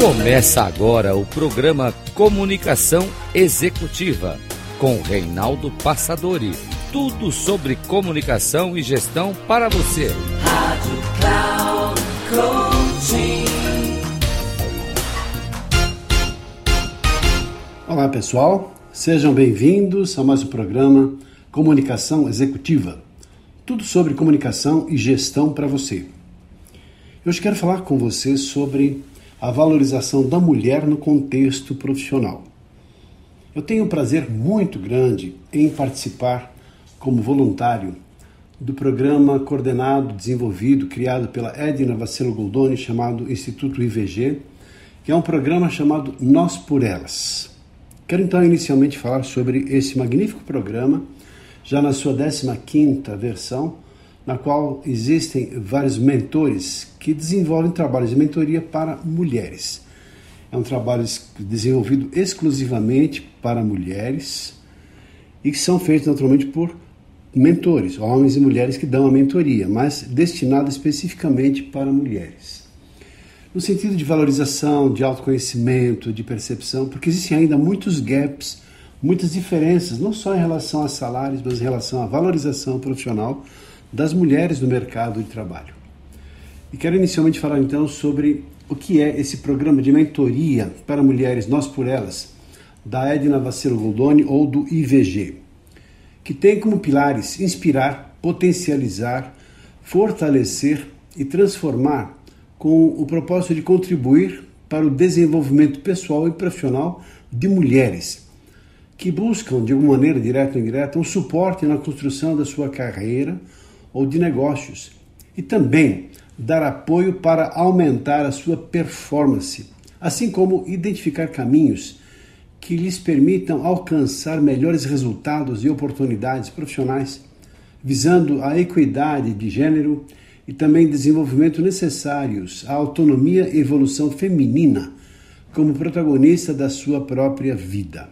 Começa agora o programa Comunicação Executiva com Reinaldo Passadori. Tudo sobre comunicação e gestão para você. Rádio Cloud Coaching. Olá pessoal, sejam bem-vindos a mais um programa Comunicação Executiva. Tudo sobre comunicação e gestão para você. Hoje quero falar com você sobre a valorização da mulher no contexto profissional. Eu tenho um prazer muito grande em participar como voluntário do programa coordenado, desenvolvido, criado pela Edna Vacelo Goldoni, chamado Instituto IVG, que é um programa chamado Nós por Elas. Quero então inicialmente falar sobre esse magnífico programa, já na sua 15ª versão, na qual existem vários mentores que desenvolvem trabalhos de mentoria para mulheres. É um trabalho desenvolvido exclusivamente para mulheres e que são feitos naturalmente por mentores, homens e mulheres que dão a mentoria, mas destinado especificamente para mulheres. No sentido de valorização, de autoconhecimento, de percepção, porque existem ainda muitos gaps, muitas diferenças, não só em relação a salários, mas em relação à valorização profissional das mulheres no mercado de trabalho. E quero inicialmente falar então sobre o que é esse programa de mentoria para mulheres Nós por Elas, da Edna Vacilo Goldoni ou do IVG, que tem como pilares inspirar, potencializar, fortalecer e transformar com o propósito de contribuir para o desenvolvimento pessoal e profissional de mulheres que buscam, de alguma maneira, direta ou indireta, um suporte na construção da sua carreira ou de negócios e também dar apoio para aumentar a sua performance, assim como identificar caminhos que lhes permitam alcançar melhores resultados e oportunidades profissionais, visando a equidade de gênero e também desenvolvimento necessários à autonomia e evolução feminina como protagonista da sua própria vida.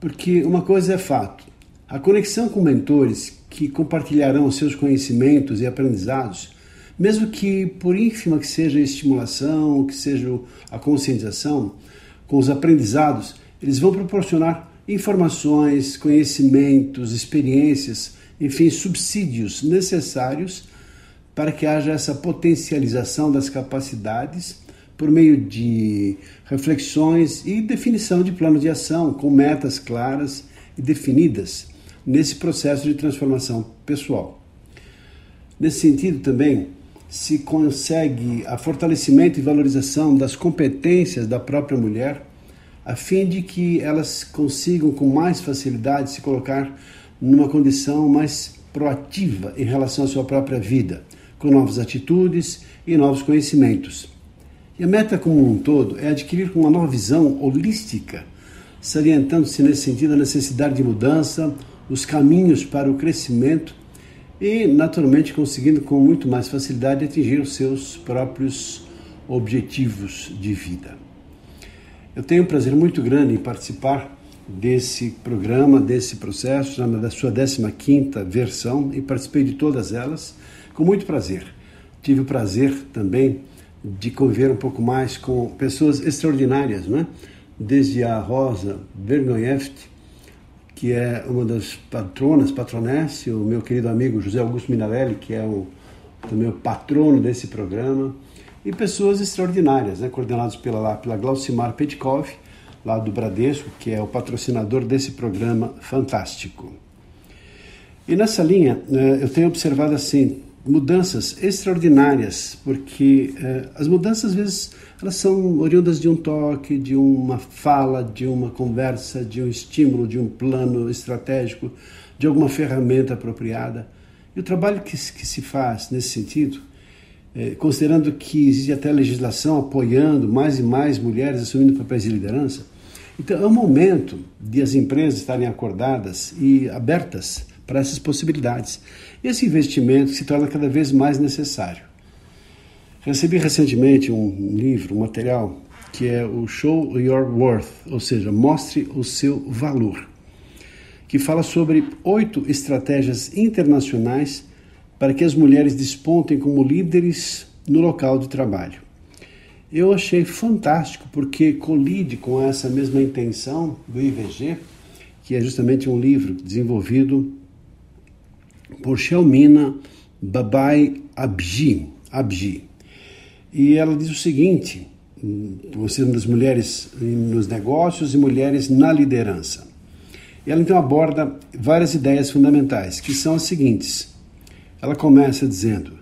Porque uma coisa é fato: a conexão com mentores que compartilharão seus conhecimentos e aprendizados, mesmo que por ínfima que seja a estimulação, que seja a conscientização, com os aprendizados, eles vão proporcionar informações, conhecimentos, experiências, enfim, subsídios necessários para que haja essa potencialização das capacidades por meio de reflexões e definição de plano de ação com metas claras e definidas nesse processo de transformação pessoal. Nesse sentido, também se consegue a fortalecimento e valorização das competências da própria mulher, a fim de que elas consigam com mais facilidade se colocar numa condição mais proativa em relação à sua própria vida, com novas atitudes e novos conhecimentos. E a meta como um todo é adquirir uma nova visão holística, salientando-se nesse sentido a necessidade de mudança, os caminhos para o crescimento e, naturalmente, conseguindo com muito mais facilidade atingir os seus próprios objetivos de vida. Eu tenho um prazer muito grande em participar desse programa, desse processo, da sua 15ª versão e participei de todas elas com muito prazer. Tive o prazer também de conviver um pouco mais com pessoas extraordinárias, né? desde a Rosa Vergonheft, que é uma das patronas, patronesse, o meu querido amigo José Augusto Minarelli, que é o, também o patrono desse programa, e pessoas extraordinárias, né, coordenadas pela, pela Glaucimar Petkov, lá do Bradesco, que é o patrocinador desse programa fantástico. E nessa linha, né, eu tenho observado assim, mudanças extraordinárias, porque eh, as mudanças às vezes elas são oriundas de um toque, de uma fala, de uma conversa, de um estímulo, de um plano estratégico, de alguma ferramenta apropriada. E o trabalho que, que se faz nesse sentido, eh, considerando que existe até legislação apoiando mais e mais mulheres assumindo papéis de liderança, então é o momento de as empresas estarem acordadas e abertas para essas possibilidades. Esse investimento se torna cada vez mais necessário. Recebi recentemente um livro, um material, que é o Show Your Worth, ou seja, mostre o seu valor, que fala sobre oito estratégias internacionais para que as mulheres despontem como líderes no local de trabalho. Eu achei fantástico porque colide com essa mesma intenção do IVG, que é justamente um livro desenvolvido por Shelmina Babai Abji, Abji. E ela diz o seguinte: você é uma das mulheres nos negócios e mulheres na liderança. Ela então aborda várias ideias fundamentais, que são as seguintes. Ela começa dizendo: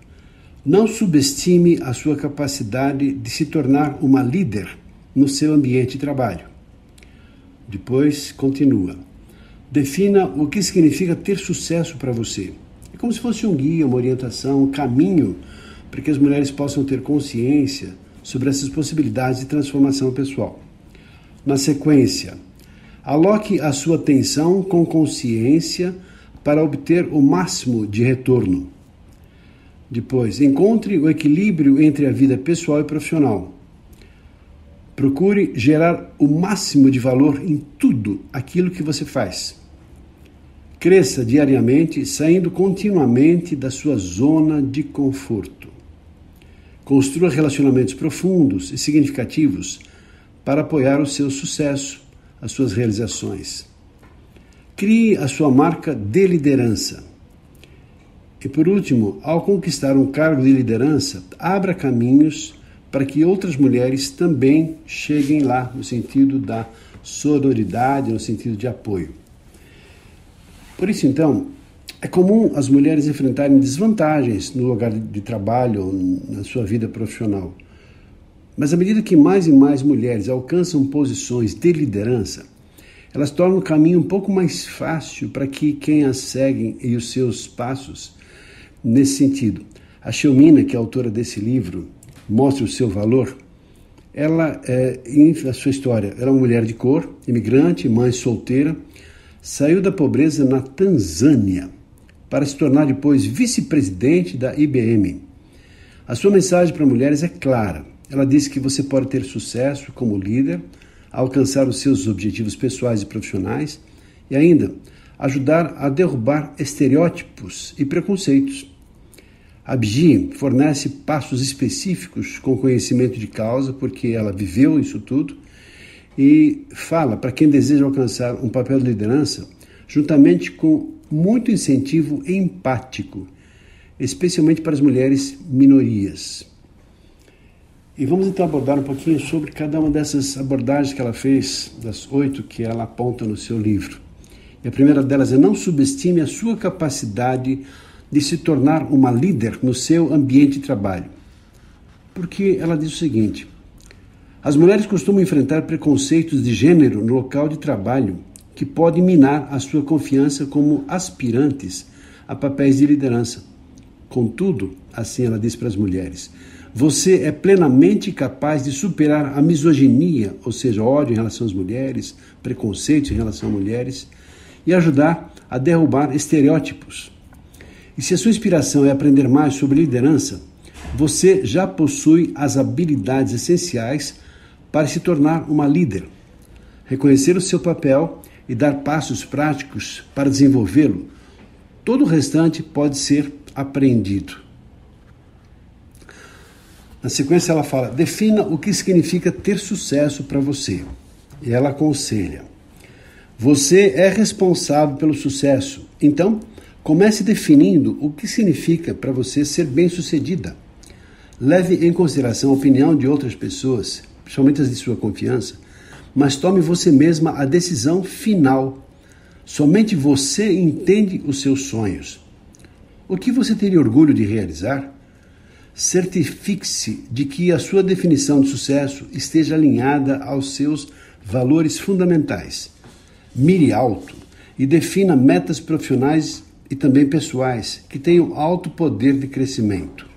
não subestime a sua capacidade de se tornar uma líder no seu ambiente de trabalho. Depois continua: defina o que significa ter sucesso para você. Como se fosse um guia, uma orientação, um caminho para que as mulheres possam ter consciência sobre essas possibilidades de transformação pessoal. Na sequência, aloque a sua atenção com consciência para obter o máximo de retorno. Depois, encontre o equilíbrio entre a vida pessoal e profissional. Procure gerar o máximo de valor em tudo aquilo que você faz. Cresça diariamente, saindo continuamente da sua zona de conforto. Construa relacionamentos profundos e significativos para apoiar o seu sucesso, as suas realizações. Crie a sua marca de liderança. E por último, ao conquistar um cargo de liderança, abra caminhos para que outras mulheres também cheguem lá, no sentido da sororidade, no sentido de apoio. Por isso, então, é comum as mulheres enfrentarem desvantagens no lugar de trabalho ou na sua vida profissional. Mas à medida que mais e mais mulheres alcançam posições de liderança, elas tornam o caminho um pouco mais fácil para que quem as seguem e os seus passos nesse sentido. A Xelmina, que é autora desse livro, mostra o seu valor. Ela, é, em a sua história, era uma mulher de cor, imigrante, mãe solteira, saiu da pobreza na Tanzânia para se tornar depois vice-presidente da IBM. A sua mensagem para mulheres é clara. Ela diz que você pode ter sucesso como líder, alcançar os seus objetivos pessoais e profissionais e ainda ajudar a derrubar estereótipos e preconceitos. A Bji fornece passos específicos com conhecimento de causa, porque ela viveu isso tudo, e fala para quem deseja alcançar um papel de liderança, juntamente com muito incentivo empático, especialmente para as mulheres minorias. E vamos então abordar um pouquinho sobre cada uma dessas abordagens que ela fez, das oito que ela aponta no seu livro. E a primeira delas é não subestime a sua capacidade de se tornar uma líder no seu ambiente de trabalho. Porque ela diz o seguinte: as mulheres costumam enfrentar preconceitos de gênero no local de trabalho que podem minar a sua confiança como aspirantes a papéis de liderança. Contudo, assim ela diz para as mulheres, você é plenamente capaz de superar a misoginia, ou seja, ódio em relação às mulheres, preconceitos em relação a mulheres, e ajudar a derrubar estereótipos. E se a sua inspiração é aprender mais sobre liderança, você já possui as habilidades essenciais para se tornar uma líder. Reconhecer o seu papel e dar passos práticos para desenvolvê-lo, todo o restante pode ser aprendido. Na sequência, ela fala: defina o que significa ter sucesso para você. E ela aconselha: você é responsável pelo sucesso, então comece definindo o que significa para você ser bem-sucedida. Leve em consideração a opinião de outras pessoas, principalmente as de sua confiança, mas tome você mesma a decisão final. Somente você entende os seus sonhos. O que você teria orgulho de realizar? Certifique-se de que a sua definição de sucesso esteja alinhada aos seus valores fundamentais. Mire alto e defina metas profissionais e também pessoais que tenham alto poder de crescimento.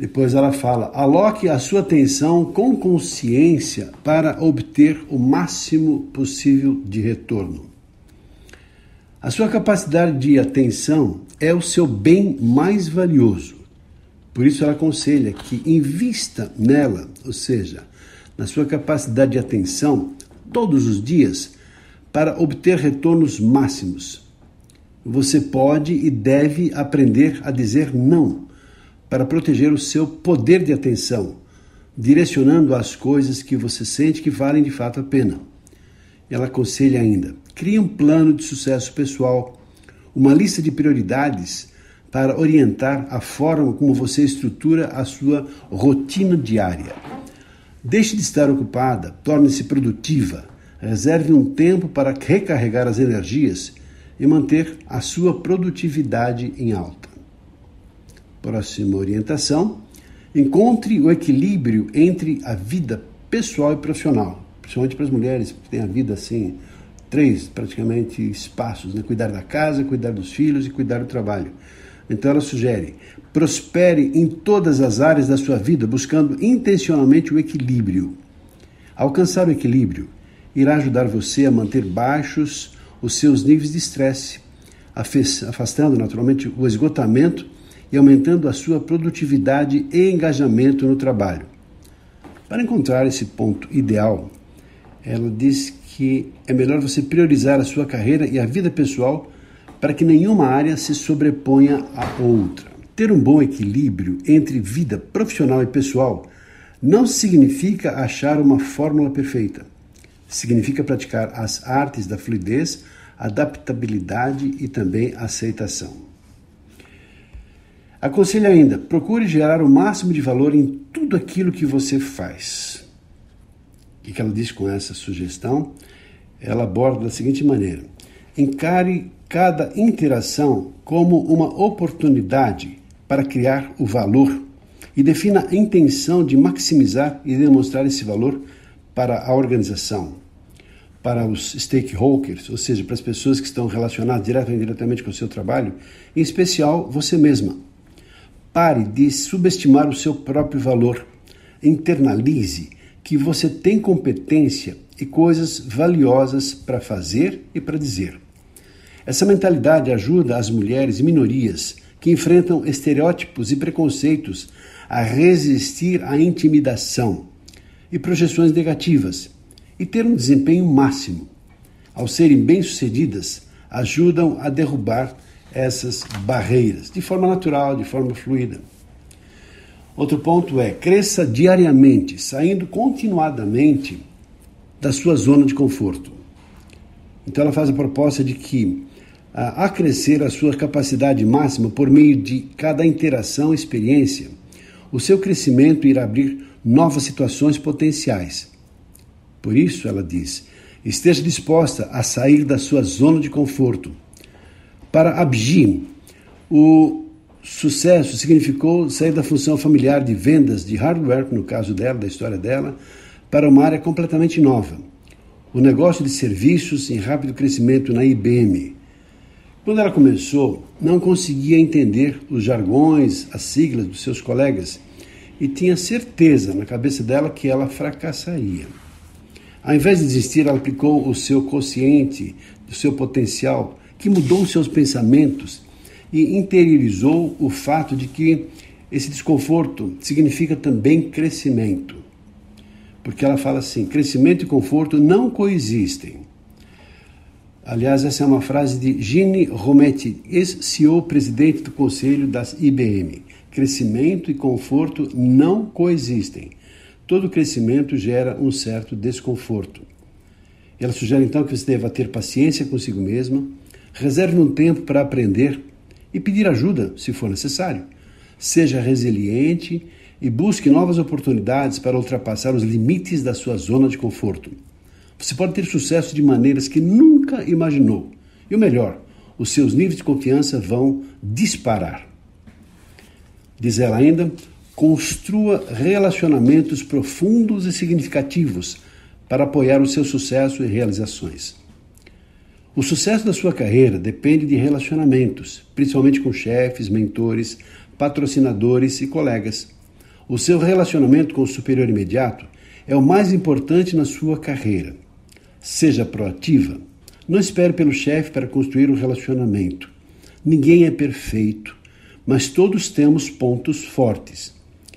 Depois ela fala: aloque a sua atenção com consciência para obter o máximo possível de retorno. A sua capacidade de atenção é o seu bem mais valioso. Por isso ela aconselha que invista nela, ou seja, na sua capacidade de atenção todos os dias para obter retornos máximos. Você pode e deve aprender a dizer não para proteger o seu poder de atenção, direcionando as coisas que você sente que valem de fato a pena. Ela aconselha ainda: crie um plano de sucesso pessoal, uma lista de prioridades para orientar a forma como você estrutura a sua rotina diária. Deixe de estar ocupada, torne-se produtiva, reserve um tempo para recarregar as energias e manter a sua produtividade em alta. Próxima orientação: encontre o equilíbrio entre a vida pessoal e profissional, principalmente para as mulheres que têm a vida assim, três praticamente espaços, né? cuidar da casa, cuidar dos filhos e cuidar do trabalho. Então ela sugere: prospere em todas as áreas da sua vida, buscando intencionalmente o equilíbrio. Alcançar o equilíbrio irá ajudar você a manter baixos os seus níveis de estresse, afastando naturalmente o esgotamento e aumentando a sua produtividade e engajamento no trabalho. Para encontrar esse ponto ideal, ela diz que é melhor você priorizar a sua carreira e a vida pessoal para que nenhuma área se sobreponha à outra. Ter um bom equilíbrio entre vida profissional e pessoal não significa achar uma fórmula perfeita. Significa praticar as artes da fluidez, adaptabilidade e também aceitação. Aconselho ainda: procure gerar o máximo de valor em tudo aquilo que você faz. O que ela diz com essa sugestão? Ela aborda da seguinte maneira: encare cada interação como uma oportunidade para criar o valor e defina a intenção de maximizar e demonstrar esse valor para a organização, para os stakeholders, ou seja, para as pessoas que estão relacionadas direto ou indiretamente com o seu trabalho, em especial você mesma. Pare de subestimar o seu próprio valor. Internalize que você tem competência e coisas valiosas para fazer e para dizer. Essa mentalidade ajuda as mulheres e minorias que enfrentam estereótipos e preconceitos a resistir à intimidação e projeções negativas e ter um desempenho máximo. Ao serem bem-sucedidas, ajudam a derrubar essas barreiras de forma natural, de forma fluida. Outro ponto é: cresça diariamente, saindo continuadamente da sua zona de conforto. Então ela faz a proposta de que a crescer a sua capacidade máxima por meio de cada interação experiência, o seu crescimento irá abrir novas situações potenciais. Por isso, ela diz, esteja disposta a sair da sua zona de conforto. Para Abji, o sucesso significou sair da função familiar de vendas de hardware, no caso dela, da história dela, para uma área completamente nova. O negócio de serviços em rápido crescimento na IBM quando ela começou, não conseguia entender os jargões, as siglas dos seus colegas e tinha certeza na cabeça dela que ela fracassaria. Ao invés de desistir, ela aplicou o seu consciente, o seu potencial, que mudou seus pensamentos e interiorizou o fato de que esse desconforto significa também crescimento. Porque ela fala assim: crescimento e conforto não coexistem. Aliás, essa é uma frase de Gini Rometty, ex-CEO presidente do conselho das IBM. Crescimento e conforto não coexistem. Todo crescimento gera um certo desconforto. Ela sugere então que você deva ter paciência consigo mesma, reserve um tempo para aprender e pedir ajuda se for necessário. Seja resiliente e busque novas oportunidades para ultrapassar os limites da sua zona de conforto. Você pode ter sucesso de maneiras que nunca imaginou. E o melhor, os seus níveis de confiança vão disparar. Diz ela ainda: construa relacionamentos profundos e significativos para apoiar o seu sucesso e realizações. O sucesso da sua carreira depende de relacionamentos, principalmente com chefes, mentores, patrocinadores e colegas. O seu relacionamento com o superior imediato é o mais importante na sua carreira. Seja proativa. Não espere pelo chefe para construir um relacionamento. Ninguém é perfeito, mas todos temos pontos fortes.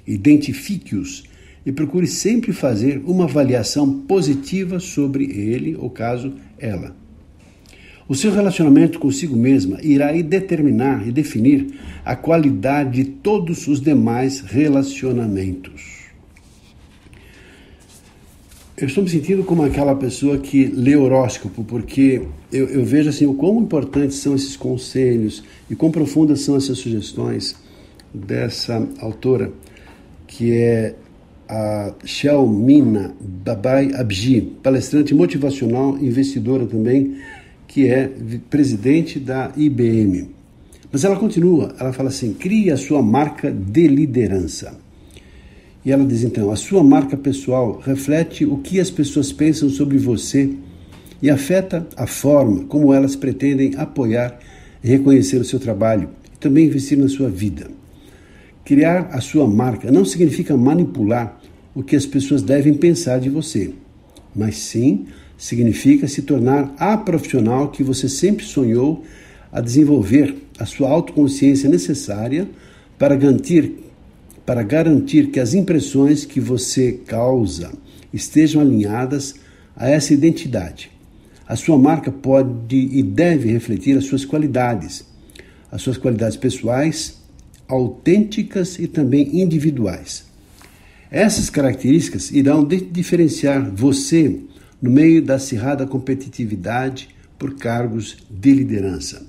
Identifique-os e procure sempre fazer uma avaliação positiva sobre ele, ou caso ela. O seu relacionamento consigo mesma irá determinar e definir a qualidade de todos os demais relacionamentos. Eu estou me sentindo como aquela pessoa que lê horóscopo, porque eu, eu, vejo assim o quão importantes são esses conselhos e quão profundas são essas sugestões dessa autora, que é a Xiaomina Babai Abji, palestrante motivacional, investidora também, que é presidente da IBM. Mas ela continua, ela fala assim: crie a sua marca de liderança. E ela diz então: a sua marca pessoal reflete o que as pessoas pensam sobre você e afeta a forma como elas pretendem apoiar e reconhecer o seu trabalho e também investir na sua vida. Criar a sua marca não significa manipular o que as pessoas devem pensar de você, mas sim significa se tornar a profissional que você sempre sonhou a desenvolver a sua autoconsciência necessária para garantir para garantir que as impressões que você causa estejam alinhadas a essa identidade. A sua marca pode e deve refletir as suas qualidades, as suas qualidades pessoais, autênticas e também individuais. Essas características irão diferenciar você no meio da acirrada competitividade por cargos de liderança.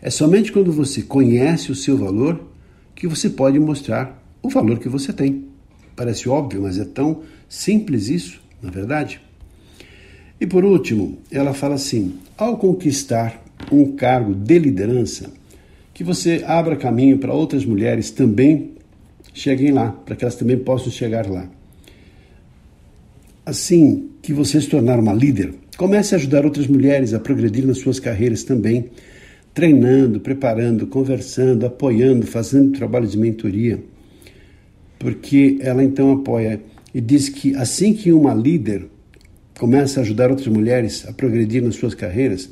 É somente quando você conhece o seu valor que você pode mostrar o valor que você tem. Parece óbvio, mas é tão simples isso, na é verdade? E por último, ela fala assim: ao conquistar um cargo de liderança, que você abra caminho para outras mulheres também cheguem lá, para que elas também possam chegar lá. Assim que você se tornar uma líder, comece a ajudar outras mulheres a progredir nas suas carreiras também treinando, preparando, conversando, apoiando, fazendo trabalho de mentoria, porque ela então apoia e diz que assim que uma líder começa a ajudar outras mulheres a progredir nas suas carreiras,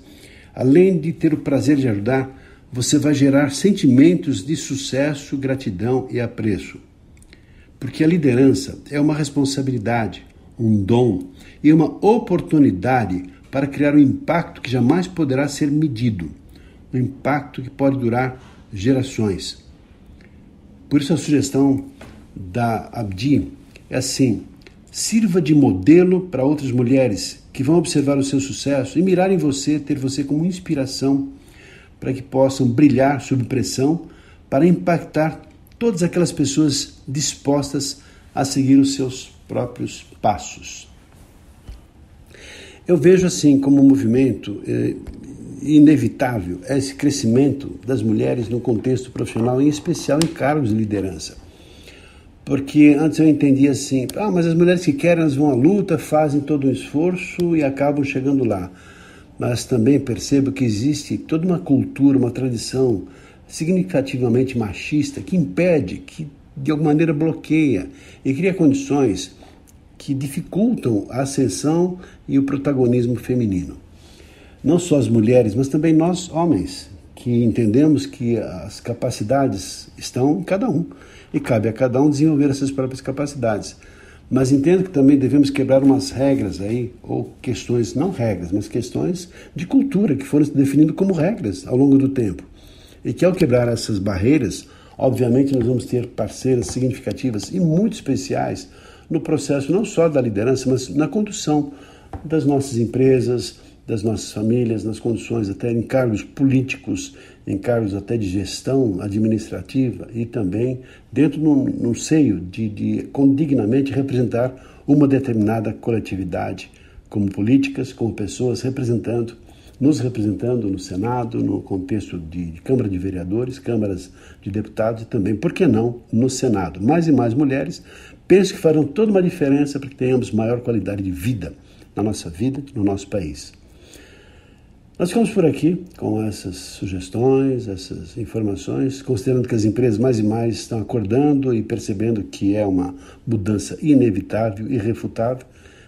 além de ter o prazer de ajudar, você vai gerar sentimentos de sucesso, gratidão e apreço. Porque a liderança é uma responsabilidade, um dom e uma oportunidade para criar um impacto que jamais poderá ser medido um impacto que pode durar gerações. Por isso a sugestão da Abdi é assim: sirva de modelo para outras mulheres que vão observar o seu sucesso e mirar em você, ter você como inspiração para que possam brilhar sob pressão para impactar todas aquelas pessoas dispostas a seguir os seus próprios passos. Eu vejo assim como um movimento, eh, inevitável esse crescimento das mulheres no contexto profissional, em especial em cargos de liderança. Porque antes eu entendia assim, ah, mas as mulheres que querem, elas vão à luta, fazem todo o esforço e acabam chegando lá. Mas também percebo que existe toda uma cultura, uma tradição significativamente machista que impede, que de alguma maneira bloqueia e cria condições que dificultam a ascensão e o protagonismo feminino não só as mulheres, mas também nós, homens, que entendemos que as capacidades estão em cada um e cabe a cada um desenvolver essas próprias capacidades. Mas entendo que também devemos quebrar umas regras aí, ou questões, não regras, mas questões de cultura que foram se definindo como regras ao longo do tempo. E que ao quebrar essas barreiras, obviamente nós vamos ter parceiras significativas e muito especiais no processo não só da liderança, mas na condução das nossas empresas, das nossas famílias, nas condições até em cargos políticos, em cargos até de gestão administrativa e também dentro no seio de, de condignamente representar uma determinada coletividade, como políticas, como pessoas representando, nos representando no Senado, no contexto de, de Câmara de Vereadores, câmaras de deputados e também, por que não, no Senado. Mais e mais mulheres, penso que farão toda uma diferença para que tenhamos maior qualidade de vida na nossa vida, no nosso país. Nós ficamos por aqui com essas sugestões, essas informações, considerando que as empresas mais e mais estão acordando e percebendo que é uma mudança inevitável e irrefutável.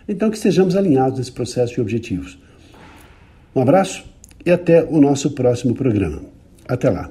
Então, que estejamos alinhados nesse processo de objetivos. Um abraço e até o nosso próximo programa. Até lá.